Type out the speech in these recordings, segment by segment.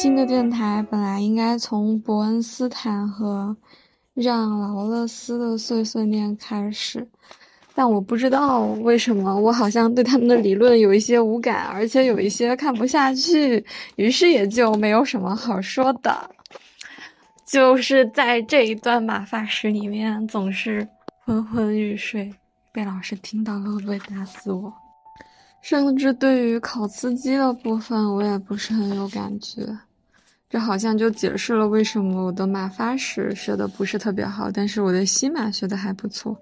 新的电台本来应该从伯恩斯坦和让劳勒斯的碎碎念开始，但我不知道为什么，我好像对他们的理论有一些无感，而且有一些看不下去，于是也就没有什么好说的。就是在这一段马发时里面，总是昏昏欲睡，被老师听到了会不会打死我？甚至对于考司机的部分，我也不是很有感觉。这好像就解释了为什么我的马发时学的不是特别好，但是我的西马学的还不错。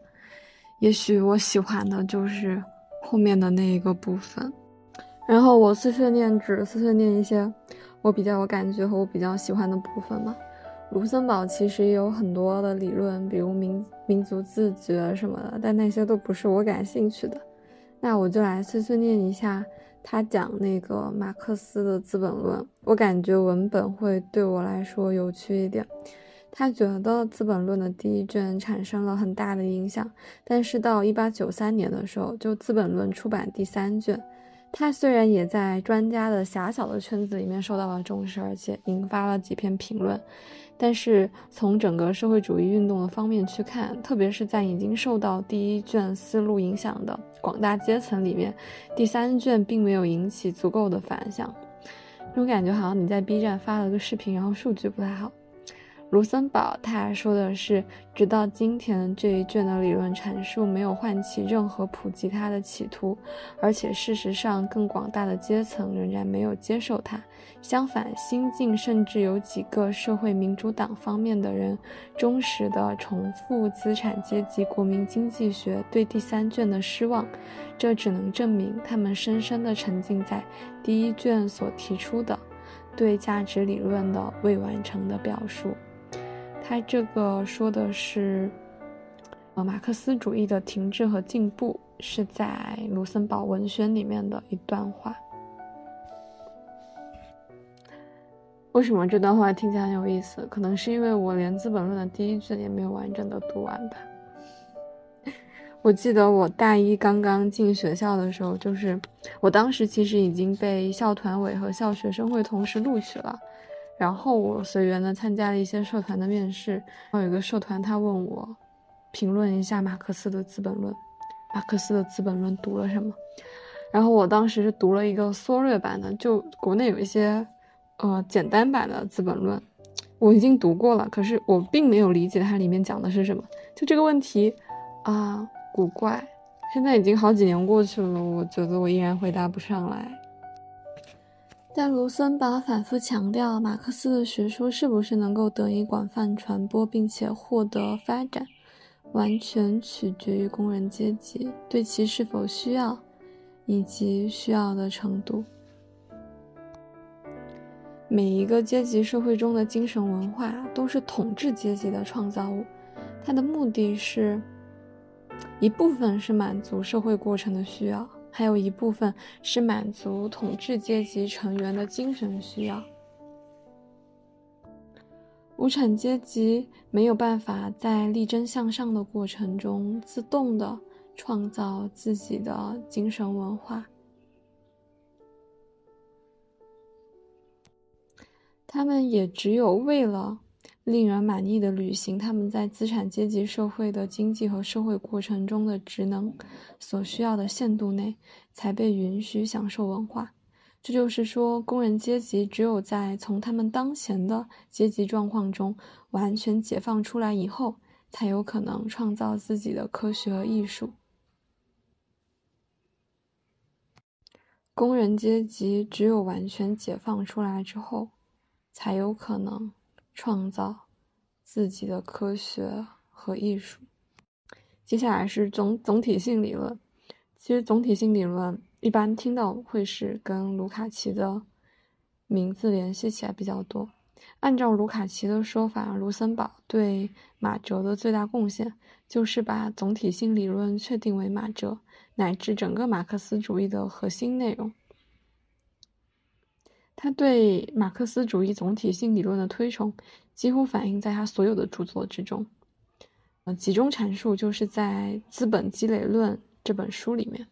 也许我喜欢的就是后面的那一个部分。然后我碎碎念只碎碎念一些我比较有感觉和我比较喜欢的部分嘛。卢森堡其实也有很多的理论，比如民民族自觉什么的，但那些都不是我感兴趣的。那我就来碎碎念一下他讲那个马克思的《资本论》，我感觉文本会对我来说有趣一点。他觉得《资本论》的第一卷产生了很大的影响，但是到一八九三年的时候，就《资本论》出版第三卷。他虽然也在专家的狭小的圈子里面受到了重视，而且引发了几篇评论，但是从整个社会主义运动的方面去看，特别是在已经受到第一卷思路影响的广大阶层里面，第三卷并没有引起足够的反响。这种感觉好像你在 B 站发了个视频，然后数据不太好。卢森堡他说的是，直到今天这一卷的理论阐述没有唤起任何普及它的企图，而且事实上更广大的阶层仍然没有接受它。相反，新晋甚至有几个社会民主党方面的人忠实地重复资产阶级国民经济学对第三卷的失望，这只能证明他们深深地沉浸在第一卷所提出的对价值理论的未完成的表述。他这个说的是，呃，马克思主义的停滞和进步，是在卢森堡文宣里面的一段话。为什么这段话听起来很有意思？可能是因为我连《资本论》的第一卷也没有完整的读完吧。我记得我大一刚刚进学校的时候，就是我当时其实已经被校团委和校学生会同时录取了。然后我随缘的参加了一些社团的面试，然后有个社团他问我，评论一下马克思的《资本论》，马克思的《资本论》读了什么？然后我当时是读了一个缩略版的，就国内有一些，呃，简单版的《资本论》，我已经读过了，可是我并没有理解它里面讲的是什么。就这个问题，啊，古怪，现在已经好几年过去了，我觉得我依然回答不上来。但卢森堡反复强调，马克思的学说是不是能够得以广泛传播并且获得发展，完全取决于工人阶级对其是否需要，以及需要的程度。每一个阶级社会中的精神文化都是统治阶级的创造物，它的目的是一部分是满足社会过程的需要。还有一部分是满足统治阶级成员的精神需要。无产阶级没有办法在力争向上的过程中自动的创造自己的精神文化，他们也只有为了。令人满意的履行，他们在资产阶级社会的经济和社会过程中的职能所需要的限度内，才被允许享受文化。这就是说，工人阶级只有在从他们当前的阶级状况中完全解放出来以后，才有可能创造自己的科学和艺术。工人阶级只有完全解放出来之后，才有可能。创造自己的科学和艺术。接下来是总总体性理论。其实总体性理论一般听到会是跟卢卡奇的名字联系起来比较多。按照卢卡奇的说法，卢森堡对马哲的最大贡献就是把总体性理论确定为马哲乃至整个马克思主义的核心内容。他对马克思主义总体性理论的推崇，几乎反映在他所有的著作之中。呃，集中阐述就是在《资本积累论》这本书里面，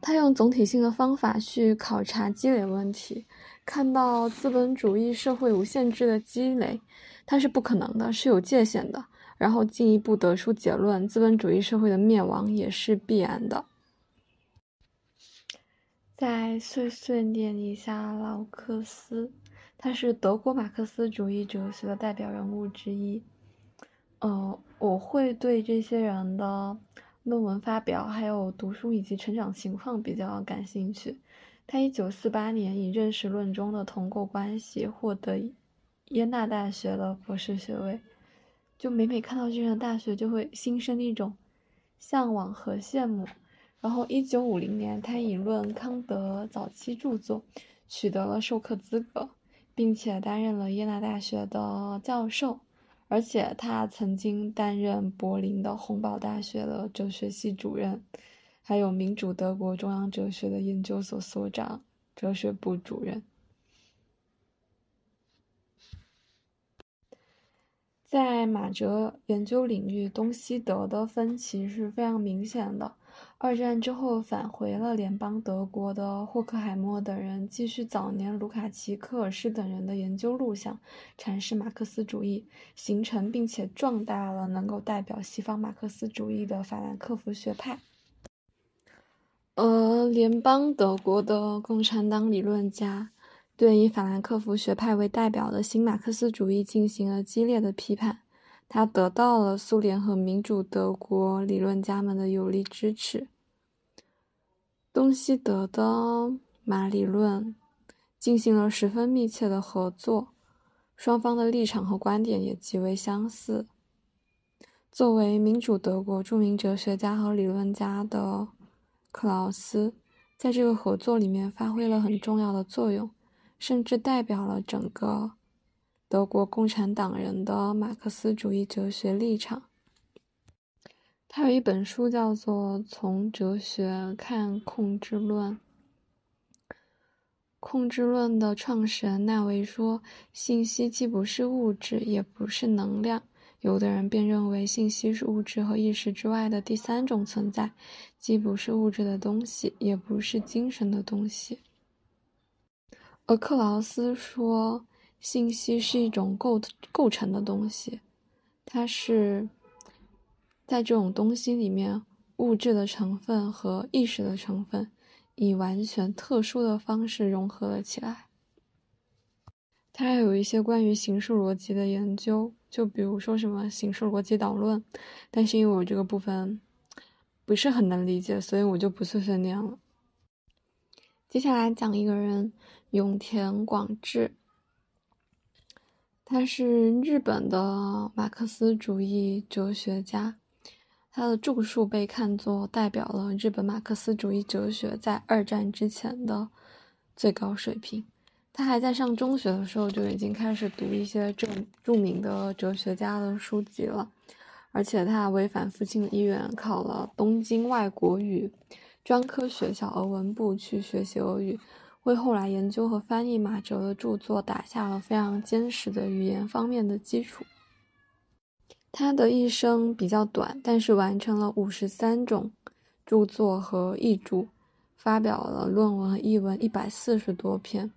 他用总体性的方法去考察积累问题，看到资本主义社会无限制的积累，它是不可能的，是有界限的。然后进一步得出结论，资本主义社会的灭亡也是必然的。在碎碎念一下劳克斯，他是德国马克思主义哲学的代表人物之一。呃，我会对这些人的论文发表、还有读书以及成长情况比较感兴趣。他一九四八年以认识论中的同构关系获得耶纳大学的博士学位。就每每看到这样的大学，就会心生一种向往和羡慕。然后，一九五零年，他以论康德早期著作取得了授课资格，并且担任了耶拿大学的教授。而且，他曾经担任柏林的洪堡大学的哲学系主任，还有民主德国中央哲学的研究所所长、哲学部主任。在马哲研究领域，东西德的分歧是非常明显的。二战之后返回了联邦德国的霍克海默等人，继续早年卢卡奇、科尔施等人的研究路线，阐释马克思主义，形成并且壮大了能够代表西方马克思主义的法兰克福学派。而联邦德国的共产党理论家。对以法兰克福学派为代表的新马克思主义进行了激烈的批判，他得到了苏联和民主德国理论家们的有力支持。东西德的马理论进行了十分密切的合作，双方的立场和观点也极为相似。作为民主德国著名哲学家和理论家的克劳斯，在这个合作里面发挥了很重要的作用。甚至代表了整个德国共产党人的马克思主义哲学立场。他有一本书叫做《从哲学看控制论》。控制论的创始人纳维说：“信息既不是物质，也不是能量。”有的人便认为信息是物质和意识之外的第三种存在，既不是物质的东西，也不是精神的东西。而克劳斯说，信息是一种构构成的东西，它是在这种东西里面，物质的成分和意识的成分以完全特殊的方式融合了起来。他还有一些关于形式逻辑的研究，就比如说什么形式逻辑导论，但是因为我这个部分不是很能理解，所以我就不碎碎念了。接下来讲一个人。永田广志，他是日本的马克思主义哲学家，他的著述被看作代表了日本马克思主义哲学在二战之前的最高水平。他还在上中学的时候就已经开始读一些著著名的哲学家的书籍了，而且他违反父亲的意愿，考了东京外国语专科学校俄文部去学习俄语。为后来研究和翻译马哲的著作打下了非常坚实的语言方面的基础。他的一生比较短，但是完成了五十三种著作和译著，发表了论文和译文一百四十多篇。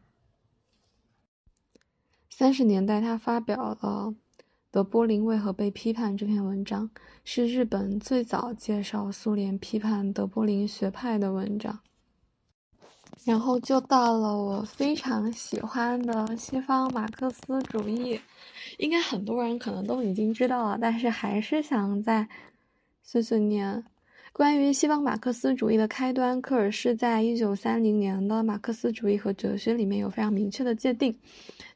三十年代，他发表了《德波林为何被批判》这篇文章，是日本最早介绍苏联批判德波林学派的文章。然后就到了我非常喜欢的西方马克思主义，应该很多人可能都已经知道了，但是还是想再碎碎念。关于西方马克思主义的开端，科尔是在一九三零年的《马克思主义和哲学》里面有非常明确的界定。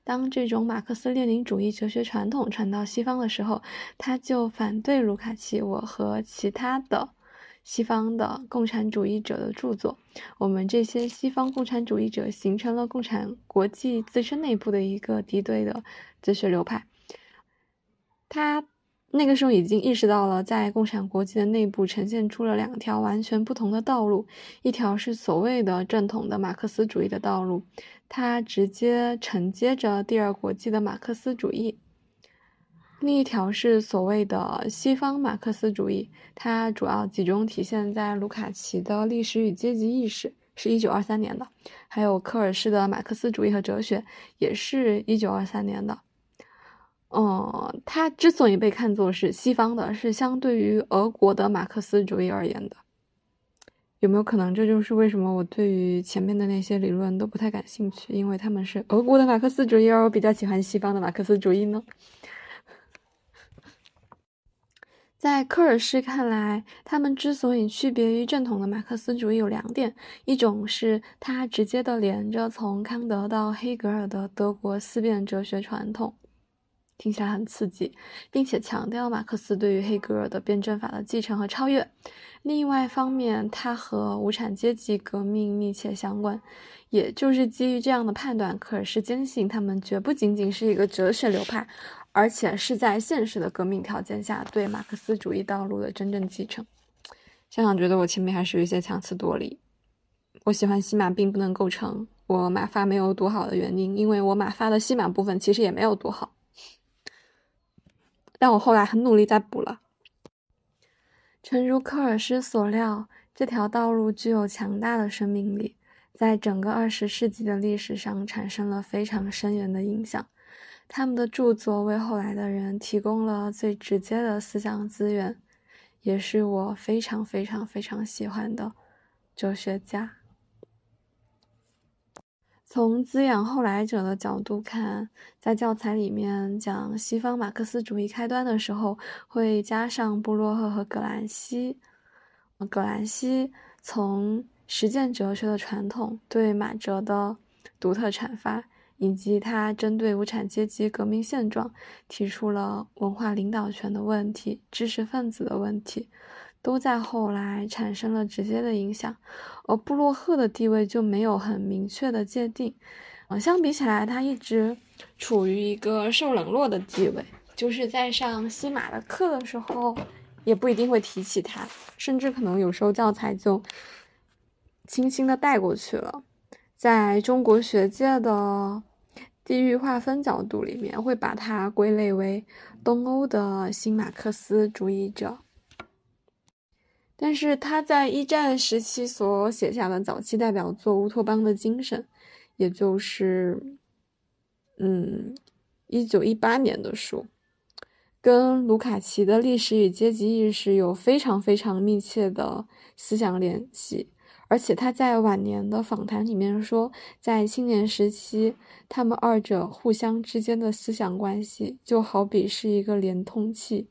当这种马克思列宁主义哲学传统传到西方的时候，他就反对卢卡奇我和其他的。西方的共产主义者的著作，我们这些西方共产主义者形成了共产国际自身内部的一个敌对的哲学流派。他那个时候已经意识到了，在共产国际的内部呈现出了两条完全不同的道路，一条是所谓的正统的马克思主义的道路，它直接承接着第二国际的马克思主义。另一条是所谓的西方马克思主义，它主要集中体现在卢卡奇的历史与阶级意识，是一九二三年的，还有科尔施的《马克思主义和哲学》也是一九二三年的。嗯，他之所以被看作是西方的，是相对于俄国的马克思主义而言的。有没有可能这就是为什么我对于前面的那些理论都不太感兴趣？因为他们是俄国的马克思主义，而我比较喜欢西方的马克思主义呢？在科尔施看来，他们之所以区别于正统的马克思主义有两点：一种是它直接的连着从康德到黑格尔的德国思辨哲学传统。听起来很刺激，并且强调马克思对于黑格尔的辩证法的继承和超越。另外一方面，它和无产阶级革命密切相关。也就是基于这样的判断，科尔是坚信他们绝不仅仅是一个哲学流派，而且是在现实的革命条件下对马克思主义道路的真正继承。想想觉得我前面还是有一些强词夺理。我喜欢西马，并不能构成我马发没有读好的原因，因为我马发的西马部分其实也没有读好。但我后来很努力在补了。诚如科尔施所料，这条道路具有强大的生命力，在整个二十世纪的历史上产生了非常深远的影响。他们的著作为后来的人提供了最直接的思想资源，也是我非常非常非常喜欢的哲学家。从滋养后来者的角度看，在教材里面讲西方马克思主义开端的时候，会加上布洛赫和葛兰西。葛兰西从实践哲学的传统对马哲的独特阐发，以及他针对无产阶级革命现状提出了文化领导权的问题、知识分子的问题。都在后来产生了直接的影响，而布洛赫的地位就没有很明确的界定。呃，相比起来，他一直处于一个受冷落的地位，就是在上西马的课的时候，也不一定会提起他，甚至可能有时候教材就轻轻的带过去了。在中国学界的地域划分角度里面，会把它归类为东欧的新马克思主义者。但是他在一战时期所写下的早期代表作《乌托邦的精神》，也就是，嗯，一九一八年的书，跟卢卡奇的历史与阶级意识有非常非常密切的思想联系。而且他在晚年的访谈里面说，在青年时期，他们二者互相之间的思想关系就好比是一个连通器，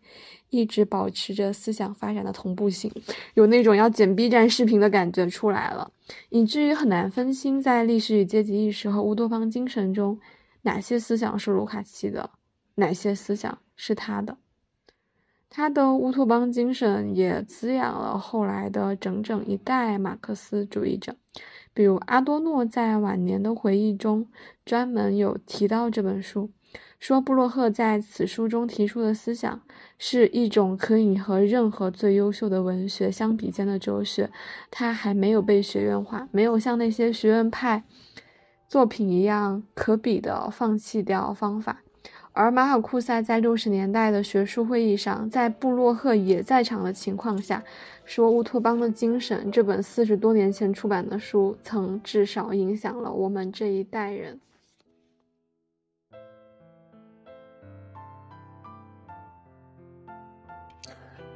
一直保持着思想发展的同步性，有那种要剪 B 站视频的感觉出来了，以至于很难分清在历史与阶级意识和乌托邦精神中，哪些思想是卢卡奇的，哪些思想是他的。他的乌托邦精神也滋养了后来的整整一代马克思主义者，比如阿多诺在晚年的回忆中专门有提到这本书，说布洛赫在此书中提出的思想是一种可以和任何最优秀的文学相比肩的哲学，他还没有被学院化，没有像那些学院派作品一样可比的放弃掉方法。而马尔库塞在六十年代的学术会议上，在布洛赫也在场的情况下，说《乌托邦的精神》这本四十多年前出版的书，曾至少影响了我们这一代人。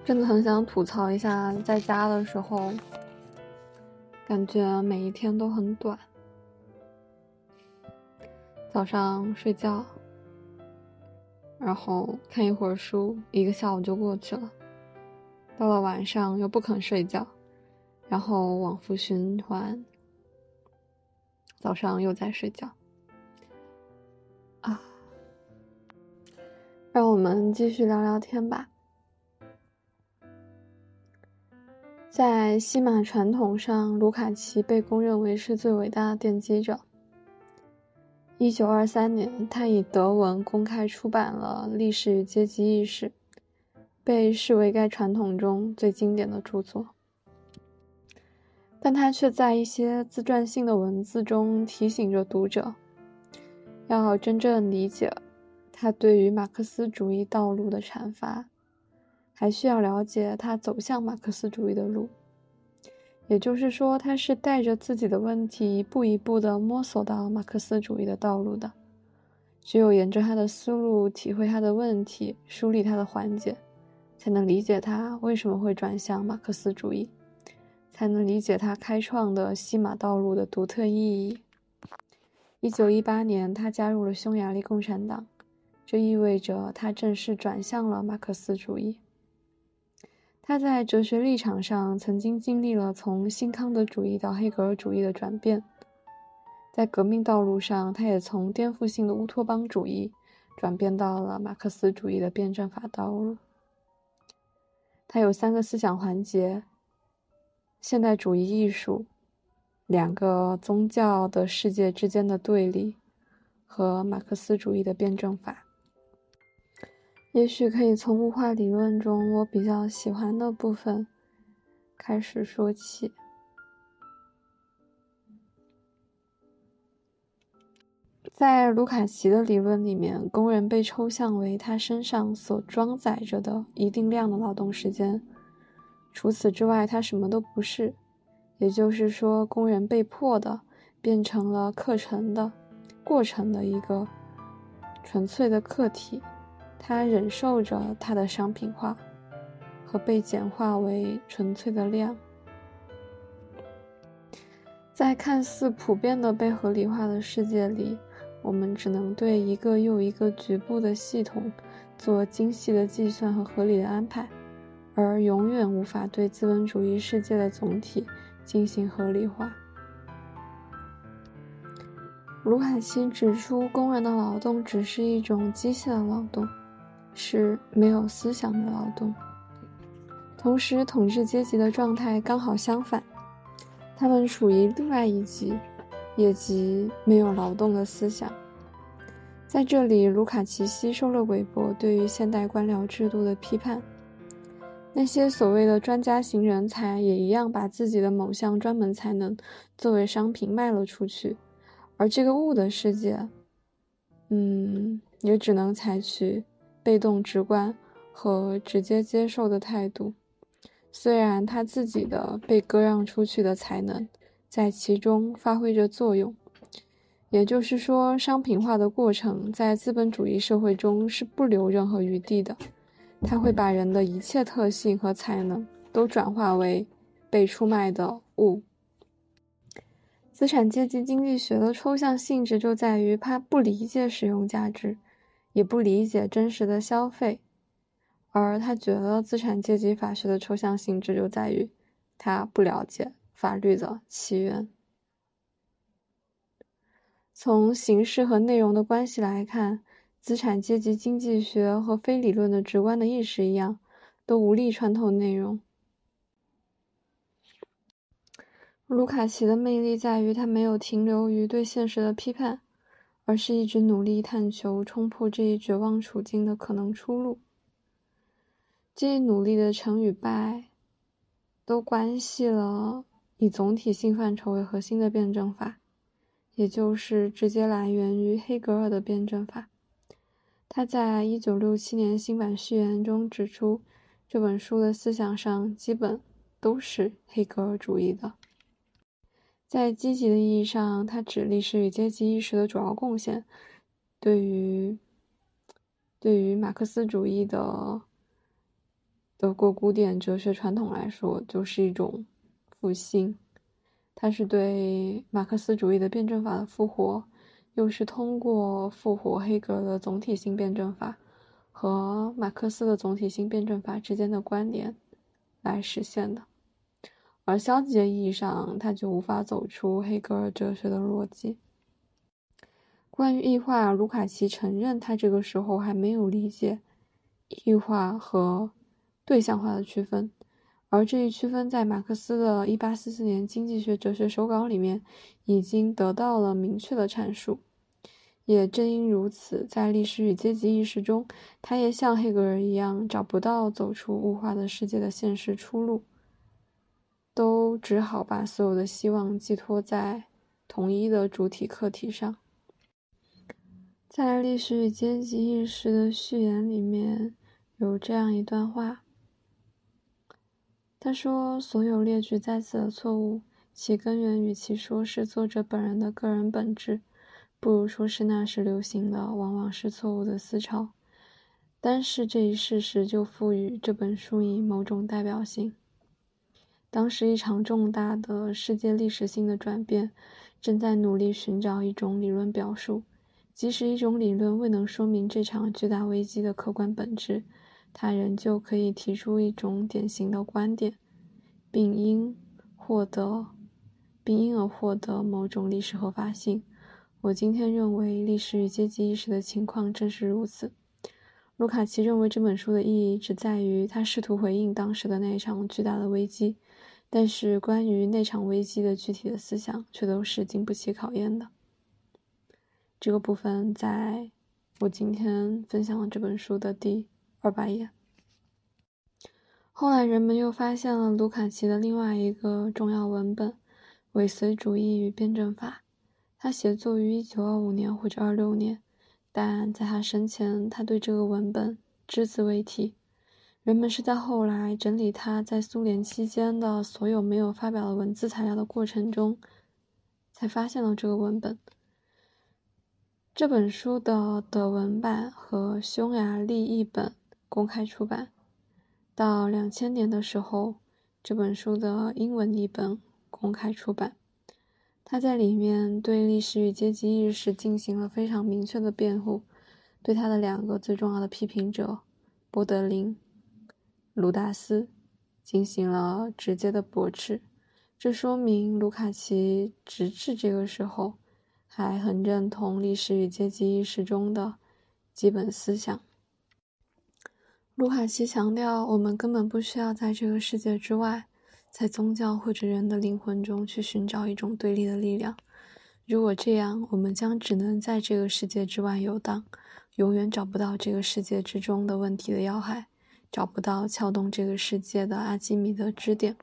真的很想吐槽一下，在家的时候，感觉每一天都很短。早上睡觉。然后看一会儿书，一个下午就过去了。到了晚上又不肯睡觉，然后往复循环。早上又在睡觉。啊，让我们继续聊聊天吧。在西马传统上，卢卡奇被公认为是最伟大的奠基者。一九二三年，他以德文公开出版了《历史与阶级意识》，被视为该传统中最经典的著作。但他却在一些自传性的文字中提醒着读者，要真正理解他对于马克思主义道路的阐发，还需要了解他走向马克思主义的路。也就是说，他是带着自己的问题，一步一步地摸索到马克思主义的道路的。只有沿着他的思路，体会他的问题，梳理他的环节，才能理解他为什么会转向马克思主义，才能理解他开创的西马道路的独特意义。一九一八年，他加入了匈牙利共产党，这意味着他正式转向了马克思主义。他在哲学立场上曾经经历了从新康德主义到黑格尔主义的转变，在革命道路上，他也从颠覆性的乌托邦主义转变到了马克思主义的辩证法道路。他有三个思想环节：现代主义艺术、两个宗教的世界之间的对立和马克思主义的辩证法。也许可以从物化理论中我比较喜欢的部分开始说起。在卢卡奇的理论里面，工人被抽象为他身上所装载着的一定量的劳动时间，除此之外，他什么都不是。也就是说，工人被迫的变成了课程的过程的一个纯粹的客体。他忍受着他的商品化和被简化为纯粹的量，在看似普遍的被合理化的世界里，我们只能对一个又一个局部的系统做精细的计算和合理的安排，而永远无法对资本主义世界的总体进行合理化。卢卡奇指出，工人的劳动只是一种机械的劳动。是没有思想的劳动，同时统治阶级的状态刚好相反，他们处于另外一级，也即没有劳动的思想。在这里，卢卡奇吸收了韦伯对于现代官僚制度的批判。那些所谓的专家型人才也一样把自己的某项专门才能作为商品卖了出去，而这个物的世界，嗯，也只能采取。被动直观和直接接受的态度，虽然他自己的被割让出去的才能在其中发挥着作用，也就是说，商品化的过程在资本主义社会中是不留任何余地的，它会把人的一切特性和才能都转化为被出卖的物。资产阶级经济学的抽象性质就在于它不理解使用价值。也不理解真实的消费，而他觉得资产阶级法学的抽象性质就在于，他不了解法律的起源。从形式和内容的关系来看，资产阶级经济学和非理论的直观的意识一样，都无力穿透内容。卢卡奇的魅力在于，他没有停留于对现实的批判。而是一直努力探求冲破这一绝望处境的可能出路。这一努力的成与败，都关系了以总体性范畴为核心的辩证法，也就是直接来源于黑格尔的辩证法。他在一九六七年新版序言中指出，这本书的思想上基本都是黑格尔主义的。在积极的意义上，它指历史与阶级意识的主要贡献，对于对于马克思主义的德国古典哲学传统来说，就是一种复兴。它是对马克思主义的辩证法的复活，又是通过复活黑格尔的总体性辩证法和马克思的总体性辩证法之间的关联来实现的。而消极的意义上，他就无法走出黑格尔哲学的逻辑。关于异化，卢卡奇承认他这个时候还没有理解异化和对象化的区分，而这一区分在马克思的1844年经济学哲学手稿里面已经得到了明确的阐述。也正因如此，在历史与阶级意识中，他也像黑格尔一样找不到走出物化的世界的现实出路。都只好把所有的希望寄托在统一的主体客体上。在《历史与阶级意识》的序言里面有这样一段话：他说：“所有列举在此的错误，其根源与其说是作者本人的个人本质，不如说是那时流行的往往是错误的思潮。单是这一事实，就赋予这本书以某种代表性。当时，一场重大的世界历史性的转变，正在努力寻找一种理论表述。即使一种理论未能说明这场巨大危机的客观本质。”他仍旧可以提出一种典型的观点，并因获得，并因而获得某种历史合法性。我今天认为，历史与阶级意识的情况正是如此。卢卡奇认为这本书的意义只在于他试图回应当时的那一场巨大的危机，但是关于那场危机的具体的思想却都是经不起考验的。这个部分在我今天分享的这本书的第。二百页。后来，人们又发现了卢卡奇的另外一个重要文本《尾随主义与辩证法》。他写作于1925年或者26年，但在他生前，他对这个文本只字未提。人们是在后来整理他在苏联期间的所有没有发表的文字材料的过程中，才发现了这个文本。这本书的德文版和匈牙利译本。公开出版，到两千年的时候，这本书的英文译本公开出版。他在里面对历史与阶级意识进行了非常明确的辩护，对他的两个最重要的批评者波德林、卢达斯进行了直接的驳斥。这说明卢卡奇直至这个时候还很认同历史与阶级意识中的基本思想。卢卡奇强调，我们根本不需要在这个世界之外，在宗教或者人的灵魂中去寻找一种对立的力量。如果这样，我们将只能在这个世界之外游荡，永远找不到这个世界之中的问题的要害，找不到撬动这个世界的阿基米德支点。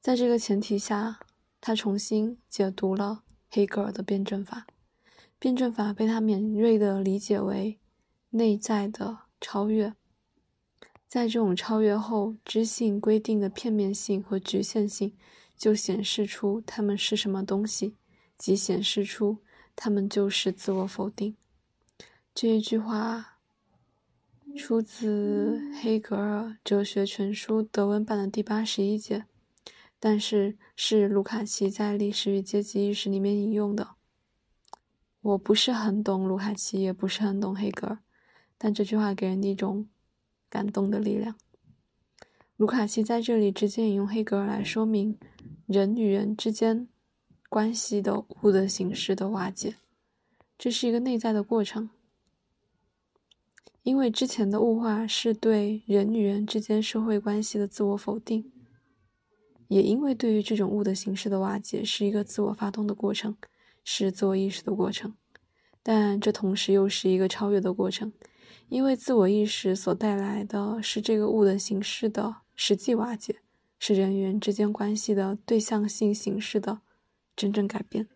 在这个前提下，他重新解读了黑格尔的辩证法。辩证法被他敏锐地理解为。内在的超越，在这种超越后，知性规定的片面性和局限性就显示出它们是什么东西，即显示出它们就是自我否定。这一句话出自黑格尔《哲学全书》德文版的第八十一节，但是是卢卡奇在《历史与阶级意识》里面引用的。我不是很懂卢卡奇，也不是很懂黑格尔。但这句话给人一种感动的力量。卢卡奇在这里直接引用黑格尔来说明人与人之间关系的物的形式的瓦解，这是一个内在的过程。因为之前的物化是对人与人之间社会关系的自我否定，也因为对于这种物的形式的瓦解是一个自我发动的过程，是自我意识的过程，但这同时又是一个超越的过程。因为自我意识所带来的是这个物的形式的实际瓦解，是人与人之间关系的对象性形式的真正改变。